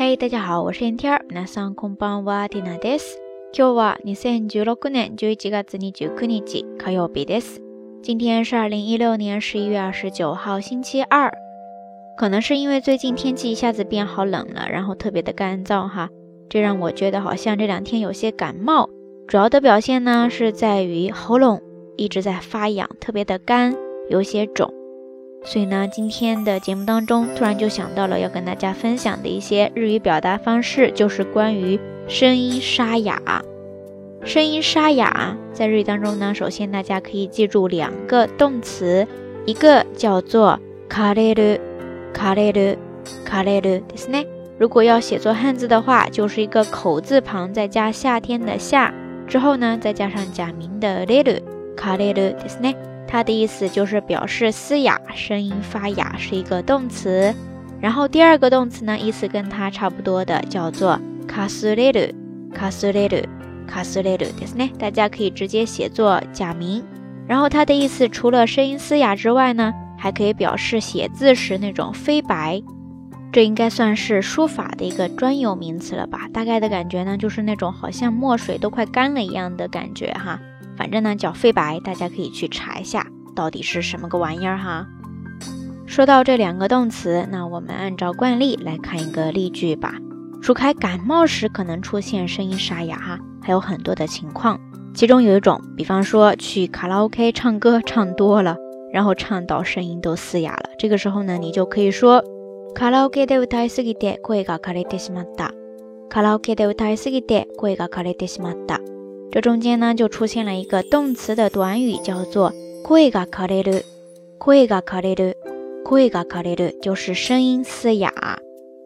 嘿，大家好，我是 NTR，皆さんこんばんは、ティナです。今日は二千十六年十一月二十九日火曜日です。今天是二零一六年十一月二十九号，星期二。可能是因为最近天气一下子变好冷了，然后特别的干燥哈，这让我觉得好像这两天有些感冒。主要的表现呢是在于喉咙一直在发痒，特别的干，有些肿。 所以呢，今天的节目当中，突然就想到了要跟大家分享的一些日语表达方式，就是关于声音沙哑。声音沙哑在日语当中呢，首先大家可以记住两个动词，一个叫做卡レル，卡レル，卡レルですね。如果要写作汉字的话，就是一个口字旁再加夏天的夏，之后呢再加上假名的レル，卡レルですね。 它的意思就是表示嘶哑，声音发哑，是一个动词。然后第二个动词呢，意思跟它差不多的，叫做卡斯レル，卡斯レル，卡斯レルですね。大家可以直接写作假名。然后它的意思除了声音嘶哑之外呢，还可以表示写字时那种飞白。这应该算是书法的一个专有名词了吧？大概的感觉呢，就是那种好像墨水都快干了一样的感觉哈。 反正呢叫飞白，大家可以去查一下到底是什么个玩意儿哈。说到这两个动词，那我们按照惯例来看一个例句吧。除开感冒时可能出现声音沙哑哈，还有很多的情况。其中有一种，比方说去卡拉 OK 唱歌唱多了，然后唱到声音都嘶哑了，这个时候呢，你就可以说卡拉 OK で歌いすぎて声が枯れてしまった。卡拉 OK で歌いすぎて声が枯れてしまった。 这中间呢，就出现了一个动词的短语，叫做“声が枯れる”。声が枯れる，声が枯れる，就是声音嘶哑。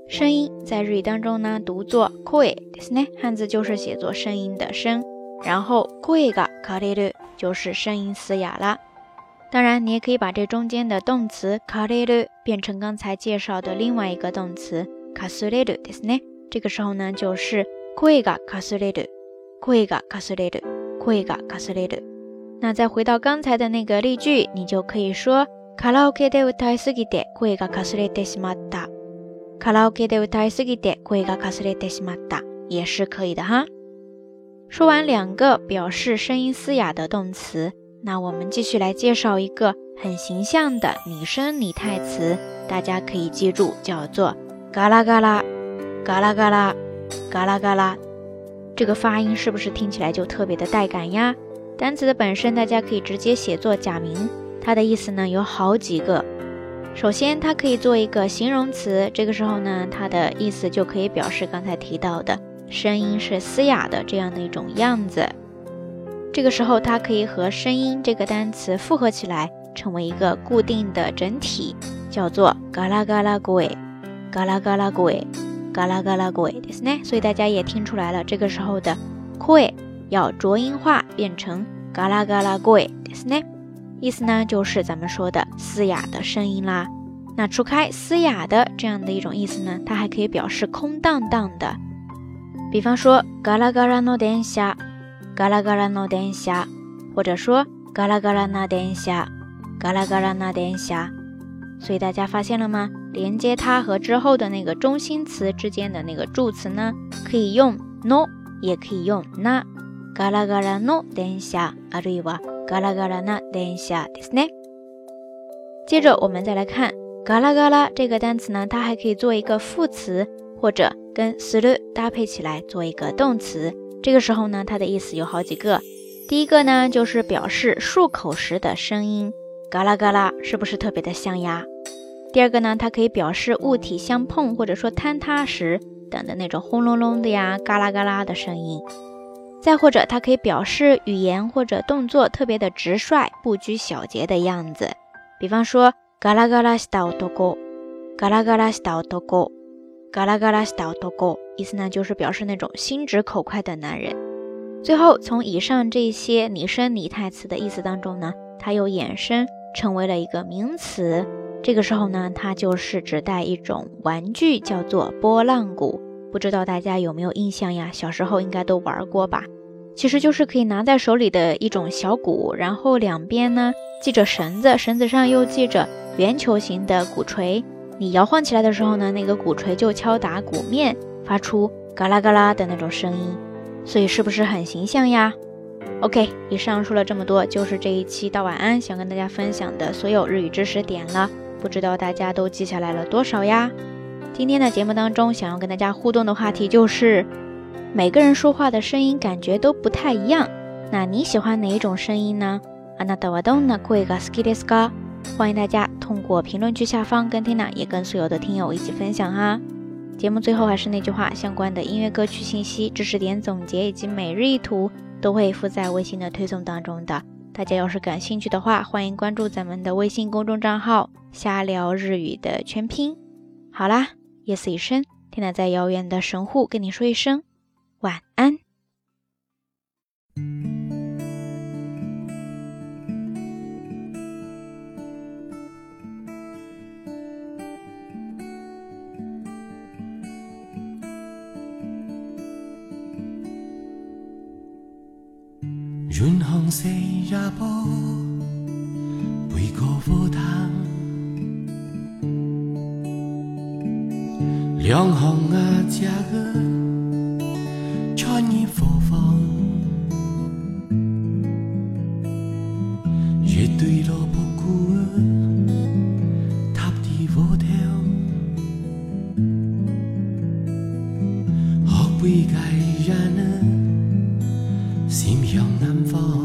声音在日语当中呢，读作“声”，ですね，汉字就是写作声音的“声”。然后“声が枯れる”就是声音嘶哑了。当然，你也可以把这中间的动词“枯れる”变成刚才介绍的另外一个动词“かすれる”ですね。这个时候呢，就是“声がかすれる”。 声がかすれる，声がかすれる。那再回到刚才的那个例句，你就可以说カラオケで歌いすぎて声がかすれてしまった。カラオケで歌いすぎて声がかすれてしまった，也是可以的哈。说完两个表示声音嘶哑的动词，那我们继续来介绍一个很形象的拟声拟态词，大家可以记住，叫做嘎啦嘎啦，嘎啦嘎啦，嘎啦嘎啦。 这个发音是不是听起来就特别的带感呀？单词的本身大家可以直接写作假名，它的意思呢有好几个。首先，它可以做一个形容词，这个时候呢，它的意思就可以表示刚才提到的声音是嘶哑的这样的一种样子。这个时候，它可以和声音这个单词复合起来，成为一个固定的整体，叫做嘎啦嘎啦鬼，嘎啦嘎啦鬼。嘎啦嘎啦鬼ですね，所以大家也听出来了，这个时候的声要浊音化，变成嘎啦嘎啦鬼ですね，意思呢就是咱们说的嘶哑的声音啦。那除开嘶哑的这样的一种意思呢，它还可以表示空荡荡的。比方说嘎啦嘎啦の電車，嘎啦嘎啦の電車，或者说嘎啦嘎啦な電車，嘎啦嘎啦な電車。所以大家发现了吗？ 连接它和之后的那个中心词之间的那个助词呢，可以用 no，也可以用 na。ガラガラの電車、あるいはガラガラな電車ですね。接着我们再来看ガラガラ这个单词呢，它还可以做一个副词，或者跟する搭配起来做一个动词。这个时候呢，它的意思有好几个。第一个呢，就是表示漱口时的声音，嘎啦嘎啦，是不是特别的香呀？ 第二个呢，它可以表示物体相碰或者说坍塌时等的那种轰隆隆的呀、嘎啦嘎啦的声音。再或者，它可以表示语言或者动作特别的直率、不拘小节的样子。比方说，嘎啦嘎啦した男，嘎啦嘎啦した男，嘎啦嘎啦した男，意思呢就是表示那种心直口快的男人。最后，从以上这些拟声拟态词的意思当中呢，它又衍生成为了一个名词。 这个时候呢，它就是指代一种玩具，叫做拨浪鼓。不知道大家有没有印象呀？小时候应该都玩过吧？其实就是可以拿在手里的一种小鼓，然后两边呢系着绳子，绳子上又系着圆球形的鼓槌，你摇晃起来的时候呢，那个鼓槌就敲打鼓面，发出嘎啦嘎啦的那种声音，所以是不是很形象呀？OK，以上说了这么多，就是这一期到晚安想跟大家分享的所有日语知识点了，不知道大家都记下来了多少呀？今天的节目当中，想要跟大家互动的话题就是，每个人说话的声音感觉都不太一样，那你喜欢哪一种声音呢？あなたはどんな声が好きですか？欢迎大家通过评论区下方跟 Tina 也跟所有的听友一起分享哈。节目最后还是那句话，相关的音乐歌曲信息、知识点总结以及每日一图都会附在微信的推送当中的。 大家要是感兴趣的话，欢迎关注咱们的微信公众账号“瞎聊日语”的全拼。好啦，夜色已深天在遥远的神户跟你说一声晚安。润红色也波，背过波塘，两行啊家个穿衣服风，乐队罗布古尔塔地波条，学会该人呢。夕阳南方，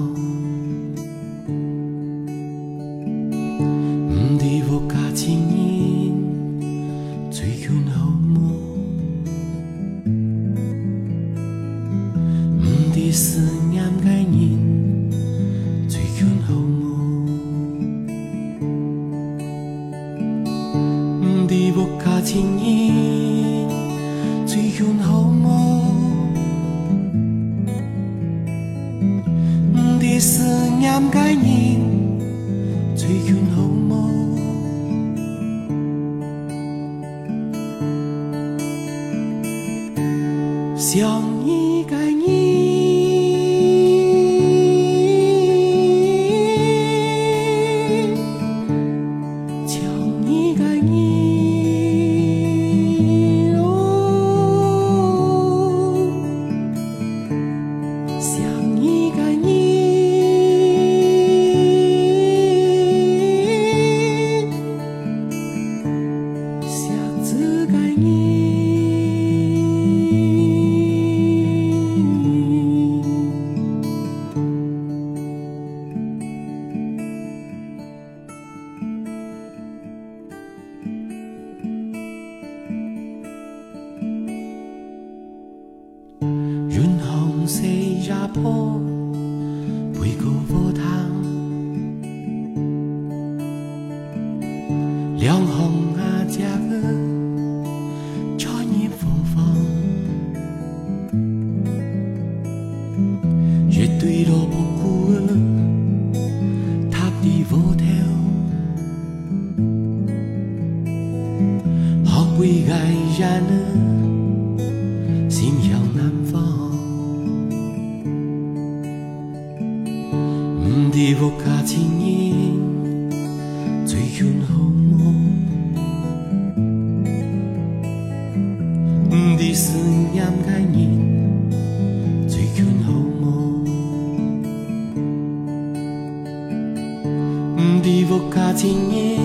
想两行啊家个穿衣服风，乐队罗布古尔塔地波条，学会爱人呢，听你